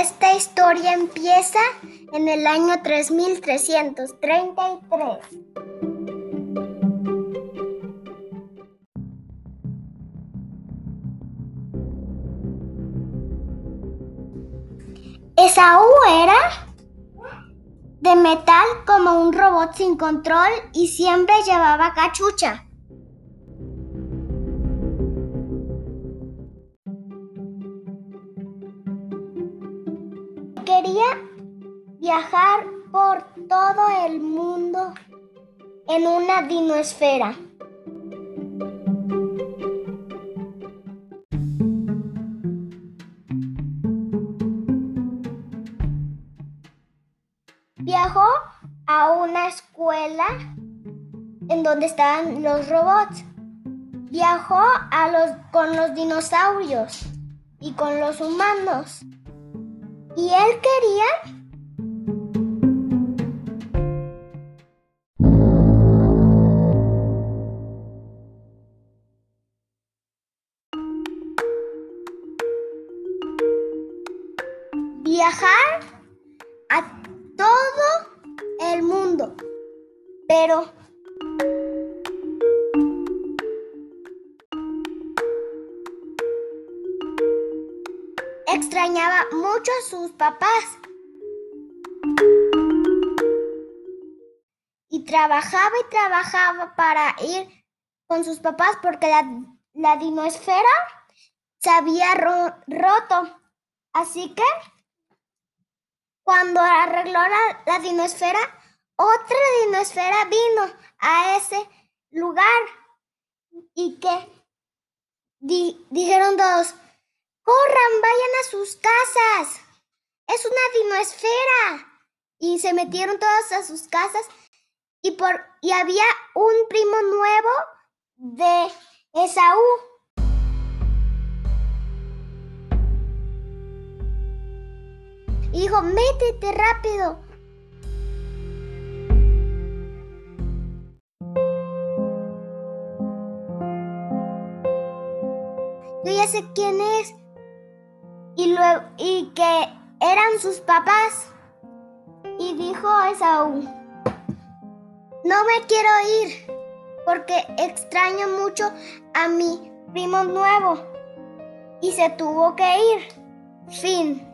Esta historia empieza en el año 3333. Esaú era de metal como un robot sin control y siempre llevaba cachucha. Quería viajar por todo el mundo en una dinoesfera. Viajó a una escuela en donde estaban los robots. Viajó a los, con los dinosaurios y con los humanos. Y él quería viajar a todo el mundo. Pero extrañaba mucho a sus papás. Y trabajaba y trabajaba para ir con sus papás porque la, la dinoesfera se había ro- roto. Así que cuando arregló la, la dinoesfera, otra dinoesfera vino a ese lugar y que di- dijeron todos, corran, vayan a sus casas, es una dinoesfera. Y se metieron todos a sus casas y, por, y había un primo nuevo de Esaú. Y dijo, métete rápido. Yo ya sé quién es. Y, luego, y que eran sus papás. Y dijo Esaú, no me quiero ir porque extraño mucho a mi primo nuevo. Y se tuvo que ir. Fin.